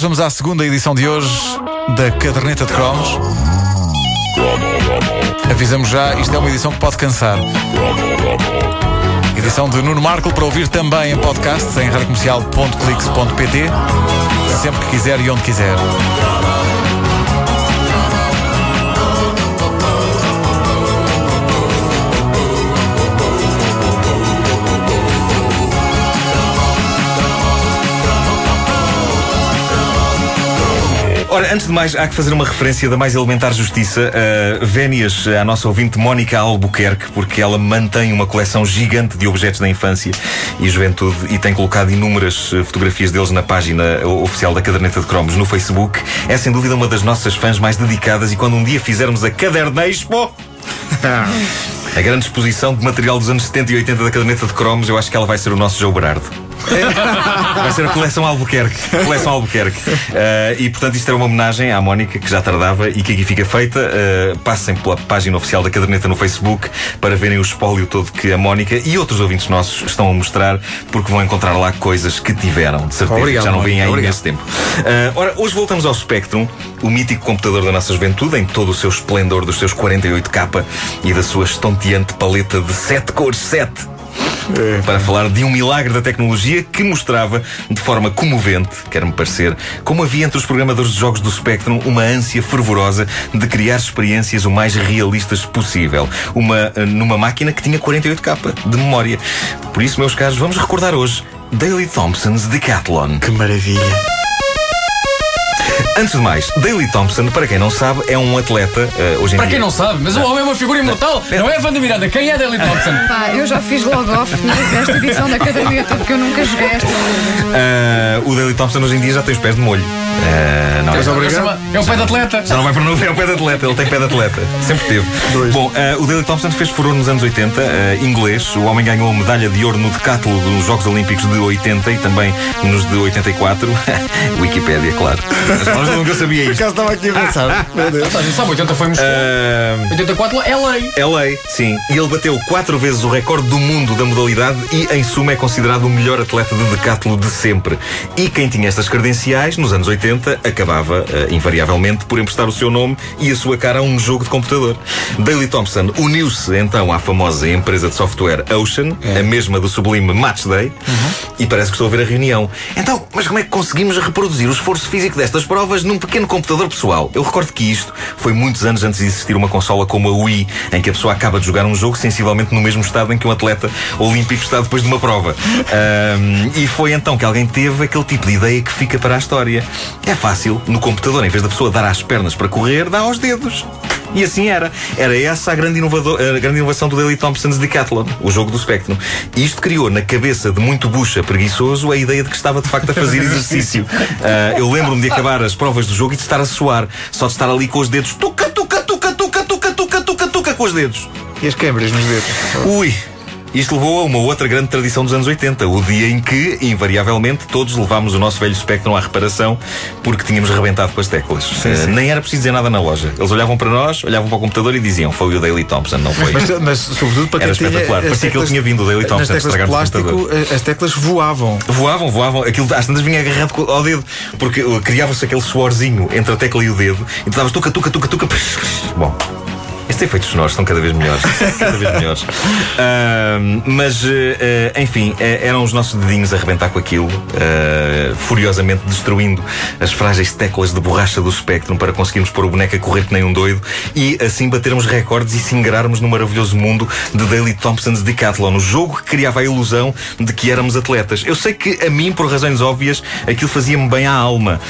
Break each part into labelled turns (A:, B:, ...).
A: Vamos à segunda edição de hoje da Caderneta de Cromos. Avisamos já, isto é uma edição que pode cansar. Edição de Nuno Marco para ouvir também em podcast em radiocomercial.clix.pt sempre que quiser e onde quiser.
B: Ora, antes de mais, há que fazer uma referência da mais elementar justiça. Uh, Vénias, à nossa ouvinte Mónica Albuquerque, porque ela mantém uma coleção gigante de objetos da infância e juventude e tem colocado inúmeras eh, fotografias deles na página oficial da Caderneta de Cromos no Facebook. É sem dúvida uma das nossas fãs mais dedicadas e quando um dia fizermos a Cadernexpo. a grande exposição de material dos anos 70 e 80 da Caderneta de Cromos, eu acho que ela vai ser o nosso João Berardo. Vai ser a coleção Albuquerque. Coleção Albuquerque. Uh, e portanto isto era uma homenagem à Mónica, que já tardava e que aqui fica feita. Uh, passem pela página oficial da caderneta no Facebook para verem o espólio todo que a Mónica e outros ouvintes nossos estão a mostrar, porque vão encontrar lá coisas que tiveram, de certeza. Obrigado, já não vêm aí nesse tempo. Uh, ora, hoje voltamos ao Spectrum, o mítico computador da nossa juventude, em todo o seu esplendor dos seus 48K e da sua estonteante paleta de 7 cores 7 é. para falar de um milagre da tecnologia que mostrava de forma comovente, quer-me parecer, como havia entre os programadores de jogos do Spectrum uma ânsia fervorosa de criar experiências o mais realistas possível. Uma, eh, numa máquina que tinha 48K de memória. Por isso, meus caros, vamos recordar hoje Daily Thompson's Decathlon.
A: Que maravilha!
B: Antes de mais, Daley Thompson, para quem não sabe, é um atleta uh, hoje em
C: Para
B: dia.
C: quem não sabe, mas o homem é uma figura imortal. Não é Wanda Miranda. Quem é Daley Thompson?
D: Pá, eu já fiz logo off nesta edição da caderneta porque eu nunca joguei esta.
B: Uh, o Daley Thompson hoje em dia já tem os pés de molho.
C: Uh, não, é, é um pé de atleta.
B: Já não vai para novo, é um pé de atleta. Ele tem pé de atleta. Sempre teve. Dois. Bom, uh, o Daley Thompson fez furor nos anos 80, uh, inglês. O homem ganhou a medalha de ouro no decátulo dos Jogos Olímpicos de 80 e também nos de 84. Wikipédia, claro. Mas nunca sabia isto.
A: Por acaso estava aqui a pensar.
C: Meu Deus. Sabe, 80 foi Moscou. Uh... 84 é lei.
B: É lei, sim. E ele bateu quatro vezes o recorde do mundo da modalidade e, em suma, é considerado o melhor atleta de decátulo de sempre. E quem tinha estas credenciais, nos anos 80, acabava, uh, invariavelmente, por emprestar o seu nome e a sua cara a um jogo de computador. Daley Thompson uniu-se então à famosa empresa de software Ocean, é. a mesma do sublime Matchday, uhum. e parece que estou a ver a reunião. Então, mas como é que conseguimos reproduzir o esforço físico destas provas num pequeno computador pessoal? Eu recordo que isto foi muitos anos antes de existir uma consola como a Wii, em que a pessoa acaba de jogar um jogo sensivelmente no mesmo estado em que um atleta olímpico está depois de uma prova. Um, e foi então que alguém teve aquele tipo de ideia que fica para a história. É fácil no computador, em vez da pessoa dar às pernas para correr, dá aos dedos. E assim era. Era essa a grande, inovador, a grande inovação do Daily Thompson's Decathlon, o jogo do Spectrum. E isto criou na cabeça de muito bucha preguiçoso a ideia de que estava de facto a fazer exercício. Uh, eu lembro-me de acabar as provas do jogo e de estar a suar, só de estar ali com os dedos tuca, tuca, tuca, tuca, tuca, tuca, tuca, tuca com os dedos.
A: E as câmeras nos dedos?
B: Ui, isto levou a uma outra grande tradição dos anos 80, o dia em que, invariavelmente, todos levámos o nosso velho Spectrum à reparação porque tínhamos rebentado com as teclas. Sim, sim. Uh, nem era preciso dizer nada na loja. Eles olhavam para nós, olhavam para o computador e diziam: Foi o Daily Thompson, não foi?
A: Mas, mas sobretudo para
B: Era espetacular. Parecia teclas, que ele tinha vindo o Daily Thompson a estragar
A: o computador. Eh, as teclas voavam.
B: Voavam, voavam. Aquilo às tantas vinha agarrado ao dedo, porque uh, criava-se aquele suorzinho entre a tecla e o dedo, e tu davas tuca, tuca, tuca, tuca. Bom. Estes efeitos sonoros são cada vez melhores. cada vez melhores. Uh, mas, uh, enfim, uh, eram os nossos dedinhos a arrebentar com aquilo, furiosamente destruindo as frágeis teclas de borracha do Spectrum para conseguirmos pôr o boneco a correr que nem um doido e assim batermos recordes e se ingrarmos no maravilhoso mundo de Daily Thompson's Decathlon, o jogo que criava a ilusão de que éramos atletas. Eu sei que a mim, por razões óbvias, aquilo fazia-me bem à alma.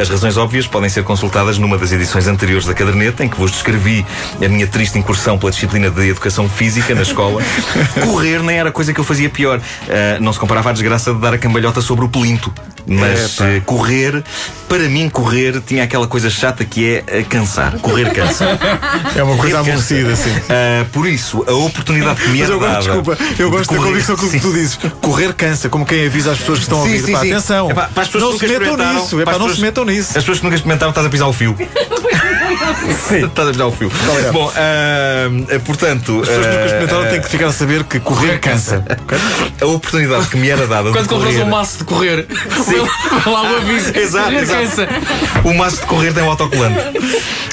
B: as razões óbvias podem ser consultadas numa das edições anteriores da caderneta, em que vos descrevi a minha triste incursão pela disciplina de educação física na escola, correr nem era coisa que eu fazia pior. Uh, não se comparava à desgraça de dar a cambalhota sobre o pelinto. Mas uh, correr, para mim, correr tinha aquela coisa chata que é uh, cansar. Correr cansa.
A: É uma coisa aborrecida, assim.
B: Uh, por isso, a oportunidade que me
A: Mas
B: é
A: eu
B: gosto,
A: desculpa, eu gosto da convicção que tu dizes. Correr cansa, como quem avisa as pessoas que estão
B: sim,
A: a ouvir.
B: Sim,
A: Pá,
B: sim.
A: Atenção,
B: é pá, para as pessoas
A: não se metam nisso. É para não se metam nisso.
B: As pessoas que nunca experimentaram, estás a pisar o fio. Estás a já o fio.
A: é?
B: Bom, ah, portanto.
A: As pessoas que nunca
B: ah,
A: experimentaram têm que ficar a saber que correr cansa.
B: A oportunidade que me era dada
C: Quando compras
B: correr,
C: um maço de correr, lá o aviso.
B: Exato,
C: Correr
B: exato.
C: cansa.
B: O maço de correr tem um autocolante.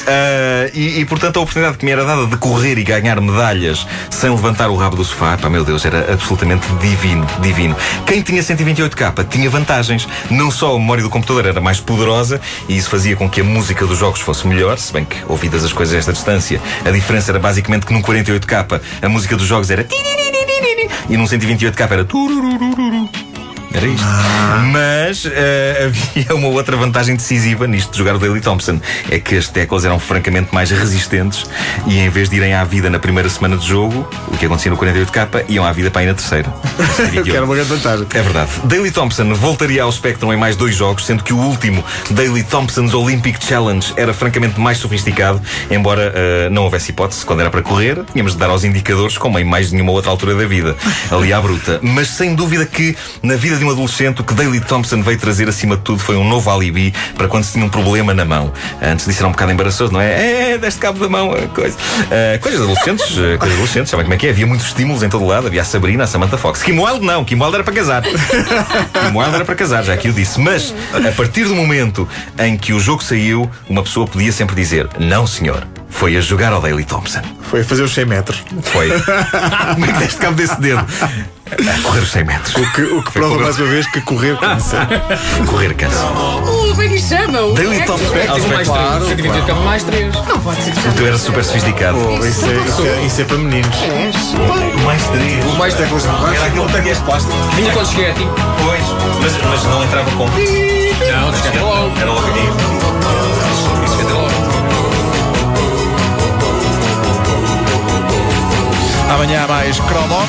B: Ah, e, e, portanto, a oportunidade que me era dada de correr e ganhar medalhas sem levantar o rabo do sofá, pá, meu Deus, era absolutamente divino, divino. Quem tinha 128k tinha vantagens. Não só a memória do computador era mais poderosa e isso fazia com que a música dos jogos fosse melhor, se bem que, ouvidas as coisas a esta distância, a diferença era basicamente que num 48k a música dos jogos era e num 128k era isto. Mas eh, havia uma outra vantagem decisiva nisto de jogar o Daily Thompson. É que as teclas eram francamente mais resistentes e em vez de irem à vida na primeira semana de jogo, o que acontecia no 48K, iam à vida para ir na terceira. Eu.
A: Que era uma grande vantagem.
B: É verdade. Daily Thompson voltaria ao Spectrum em mais dois jogos, sendo que o último, Daily Thompson's Olympic Challenge, era francamente mais sofisticado, embora eh, não houvesse hipótese, quando era para correr, tínhamos de dar aos indicadores como em mais nenhuma outra altura da vida, ali à bruta. Mas sem dúvida que, na vida de um adolescente, o que Daily Thompson veio trazer acima de tudo foi um novo alibi para quando se tinha um problema na mão. Antes disso era um bocado embaraçoso, não é? É, deste cabo da mão, coisa. Eh, coisas de adolescentes, eh, coisas de adolescentes, sabem como é que é? Havia muitos estímulos em todo lado, havia a Sabrina, a Samantha Fox. Kim Wilde não, Kim Wilde era para casar. Kim Wilde era para casar, já aqui o disse. Mas, a partir do momento em que o jogo saiu, uma pessoa podia sempre dizer: Não, senhor, foi a jogar ao Daily Thompson.
A: Foi fazer os 100 metros.
B: Foi. Como é que deste cabo desse dedo? A correr os 100 metros.
A: O que, o que
B: Foi
A: prova
B: correr-
A: mais uma vez que correr cansa.
B: Correr cansa.
D: Uh, como é que isto chama? O
B: Daily
D: é
B: Thompson.
C: Tenho mais
A: Claro,
C: três. 128 capa mais três.
D: Não pode ser que
B: Tu eras super sofisticado.
A: Pô, isso, é, isso, é, isso é para meninos.
B: Mais três.
C: Mais três.
A: Teclas de baixo.
B: Era aquele que tinhas plástico.
C: Vinha quando cheguei a ti.
B: Pois, mas, mas não entrava com.
C: Não, chegaste logo.
B: Era logo aqui.
C: Isso foi até logo.
A: Amanhã há mais cromo.